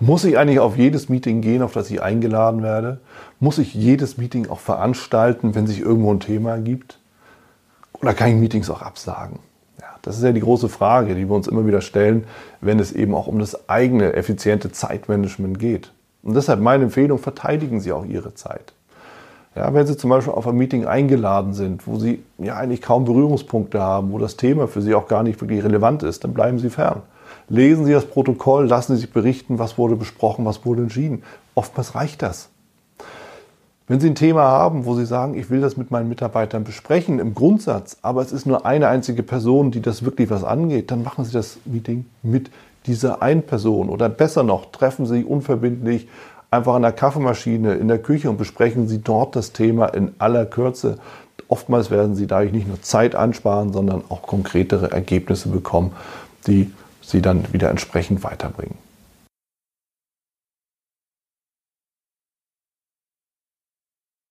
Muss ich eigentlich auf jedes Meeting gehen, auf das ich eingeladen werde? Muss ich jedes Meeting auch veranstalten, wenn sich irgendwo ein Thema gibt? Oder kann ich Meetings auch absagen? Ja, das ist ja die große Frage, die wir uns immer wieder stellen, wenn es eben auch um das eigene effiziente Zeitmanagement geht. Und deshalb meine Empfehlung, verteidigen Sie auch Ihre Zeit. Ja, wenn Sie zum Beispiel auf ein Meeting eingeladen sind, wo Sie ja eigentlich kaum Berührungspunkte haben, wo das Thema für Sie auch gar nicht wirklich relevant ist, dann bleiben Sie fern. Lesen Sie das Protokoll, lassen Sie sich berichten, was wurde besprochen, was wurde entschieden. Oftmals reicht das. Wenn Sie ein Thema haben, wo Sie sagen, ich will das mit meinen Mitarbeitern besprechen, im Grundsatz, aber es ist nur eine einzige Person, die das wirklich was angeht, dann machen Sie das Meeting mit dieser einen Person. Oder besser noch, treffen Sie unverbindlich einfach an der Kaffeemaschine in der Küche und besprechen Sie dort das Thema in aller Kürze. Oftmals werden Sie dadurch nicht nur Zeit ansparen, sondern auch konkretere Ergebnisse bekommen, die Sie dann wieder entsprechend weiterbringen.